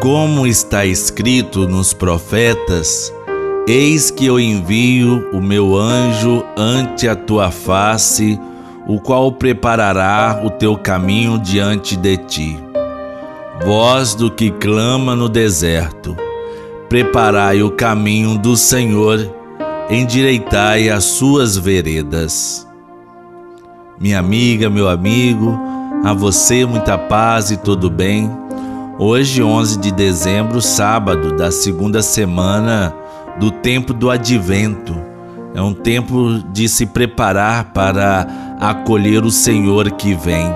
Como está escrito nos profetas, Eis que eu envio o meu anjo ante a tua face, o qual preparará o teu caminho diante de ti. Voz do que clama no deserto, preparai o caminho do Senhor, endireitai as suas veredas. Minha amiga, meu amigo, a você muita paz e todo bem. Hoje, 11 de dezembro, sábado da segunda semana do tempo do advento. É um tempo de se preparar para acolher o Senhor que vem.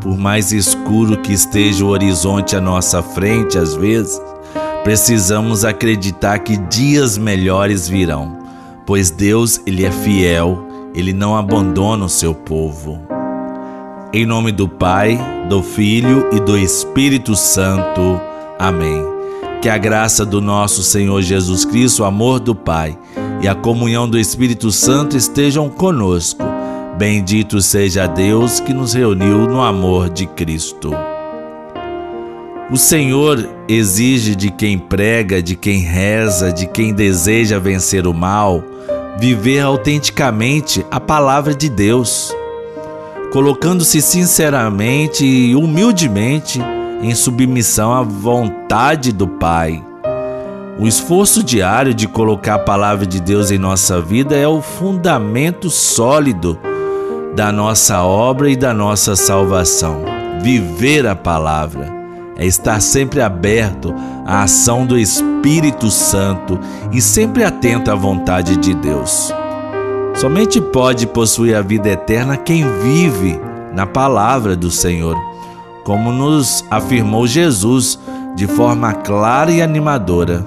Por mais escuro que esteja o horizonte à nossa frente, às vezes, precisamos acreditar que dias melhores virão, pois Deus, ele é fiel, ele não abandona o seu povo. Em nome do Pai, do Filho e do Espírito Santo. Amém. Que a graça do nosso Senhor Jesus Cristo, o amor do Pai e a comunhão do Espírito Santo estejam conosco. Bendito seja Deus que nos reuniu no amor de Cristo. O Senhor exige de quem prega, de quem reza, de quem deseja vencer o mal, viver autenticamente a palavra de Deus, colocando-se sinceramente e humildemente em submissão à vontade do Pai. O esforço diário de colocar a palavra de Deus em nossa vida é o fundamento sólido da nossa obra e da nossa salvação. Viver a palavra é estar sempre aberto à ação do Espírito Santo e sempre atento à vontade de Deus. Somente pode possuir a vida eterna quem vive na palavra do Senhor como nos afirmou Jesus de forma clara e animadora.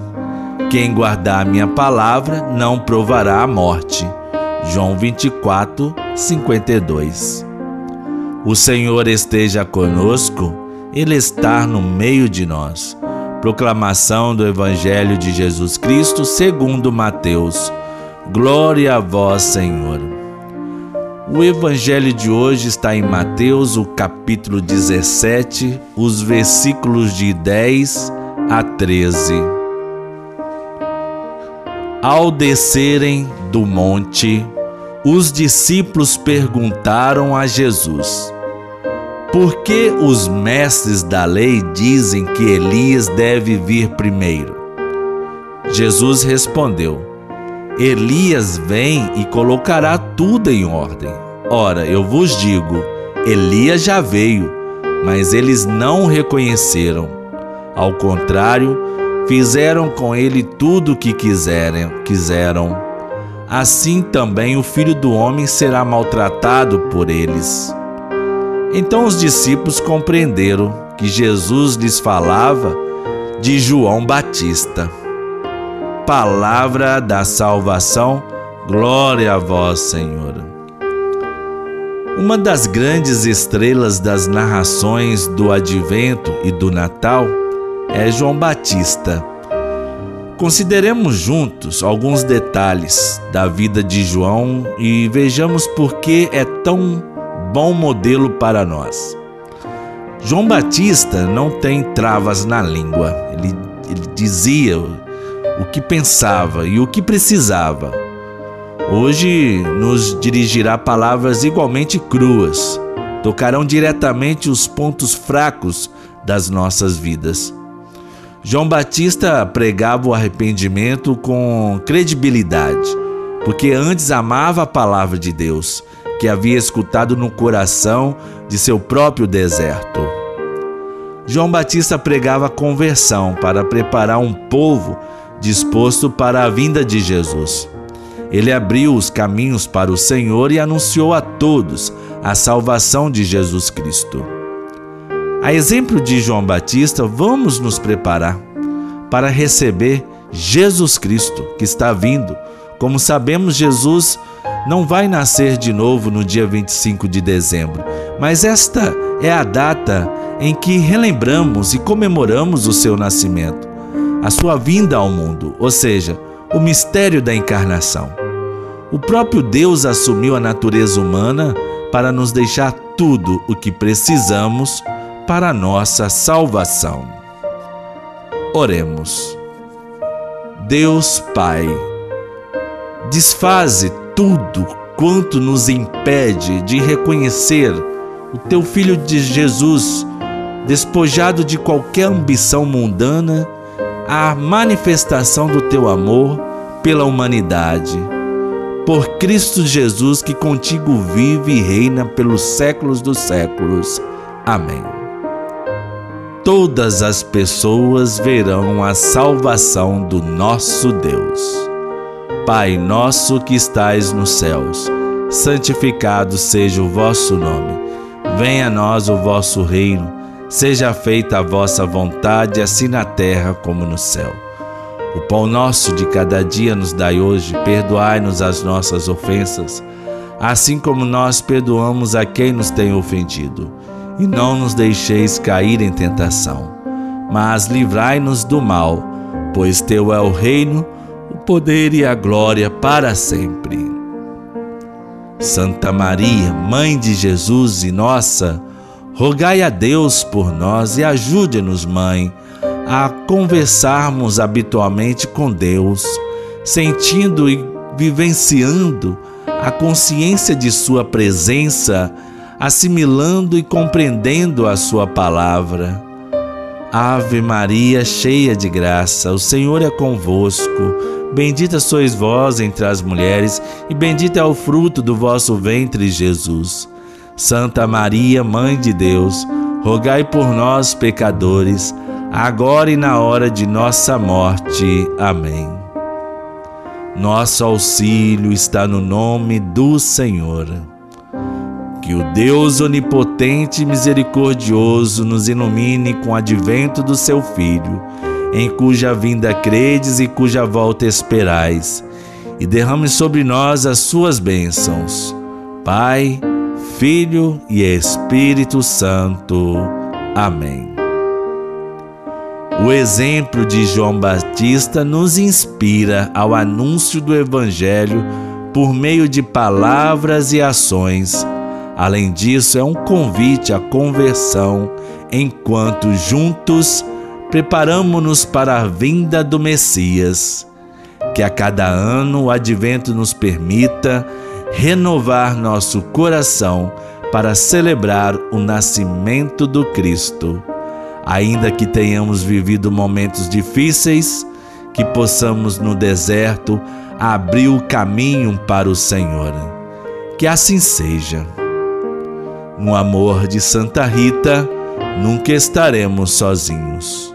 Quem guardar a minha palavra não provará a morte. João 24, 52. O Senhor esteja conosco, Ele está no meio de nós. Proclamação do Evangelho de Jesus Cristo segundo Mateus. Glória a vós, Senhor. O evangelho de hoje está em Mateus, o capítulo 17, os versículos de 10 a 13. Ao descerem do monte, os discípulos perguntaram a Jesus: Por que os mestres da lei dizem que Elias deve vir primeiro? Jesus respondeu: Elias vem e colocará tudo em ordem. Ora, eu vos digo: Elias já veio, mas eles não o reconheceram. Ao contrário, fizeram com ele tudo o que quiserem, quiseram. Assim também o filho do homem será maltratado por eles. Então os discípulos compreenderam que Jesus lhes falava de João Batista palavra da salvação. Glória a vós, Senhor. Uma das grandes estrelas das narrações do Advento e do Natal é João Batista. Consideremos juntos alguns detalhes da vida de João e vejamos por que é tão bom modelo para nós. João Batista não tem travas na língua. Ele, ele dizia o que pensava e o que precisava. Hoje nos dirigirá palavras igualmente cruas, tocarão diretamente os pontos fracos das nossas vidas. João Batista pregava o arrependimento com credibilidade, porque antes amava a palavra de Deus, que havia escutado no coração de seu próprio deserto. João Batista pregava conversão para preparar um povo disposto para a vinda de Jesus. Ele abriu os caminhos para o Senhor e anunciou a todos a salvação de Jesus Cristo. A exemplo de João Batista, vamos nos preparar para receber Jesus Cristo que está vindo. Como sabemos, Jesus não vai nascer de novo no dia 25 de dezembro, mas esta é a data em que relembramos e comemoramos o seu nascimento a sua vinda ao mundo, ou seja, o mistério da encarnação. O próprio Deus assumiu a natureza humana para nos deixar tudo o que precisamos para a nossa salvação. Oremos. Deus Pai, desfaze tudo quanto nos impede de reconhecer o teu Filho de Jesus, despojado de qualquer ambição mundana, a manifestação do teu amor pela humanidade. Por Cristo Jesus, que contigo vive e reina pelos séculos dos séculos. Amém. Todas as pessoas verão a salvação do nosso Deus. Pai nosso que estais nos céus, santificado seja o vosso nome. Venha a nós o vosso reino. Seja feita a vossa vontade, assim na terra como no céu. O pão nosso de cada dia nos dai hoje, perdoai-nos as nossas ofensas, assim como nós perdoamos a quem nos tem ofendido. E não nos deixeis cair em tentação, mas livrai-nos do mal, pois teu é o reino, poder e a glória para sempre. Santa Maria, Mãe de Jesus e nossa, rogai a Deus por nós e ajude-nos, Mãe, a conversarmos habitualmente com Deus, sentindo e vivenciando a consciência de Sua presença, assimilando e compreendendo a Sua palavra. Ave Maria, cheia de graça, o Senhor é convosco. Bendita sois vós entre as mulheres, e bendito é o fruto do vosso ventre, Jesus. Santa Maria, Mãe de Deus, rogai por nós, pecadores, agora e na hora de nossa morte. Amém. Nosso auxílio está no nome do Senhor. Que o Deus onipotente e misericordioso nos ilumine com o advento do seu Filho em cuja vinda credes e cuja volta esperais, e derrame sobre nós as suas bênçãos. Pai, Filho e Espírito Santo. Amém. O exemplo de João Batista nos inspira ao anúncio do Evangelho por meio de palavras e ações. Além disso, é um convite à conversão enquanto juntos preparamo-nos para a vinda do Messias. Que a cada ano o advento nos permita renovar nosso coração para celebrar o nascimento do Cristo. Ainda que tenhamos vivido momentos difíceis, que possamos no deserto abrir o caminho para o Senhor. Que assim seja. No amor de Santa Rita, nunca estaremos sozinhos.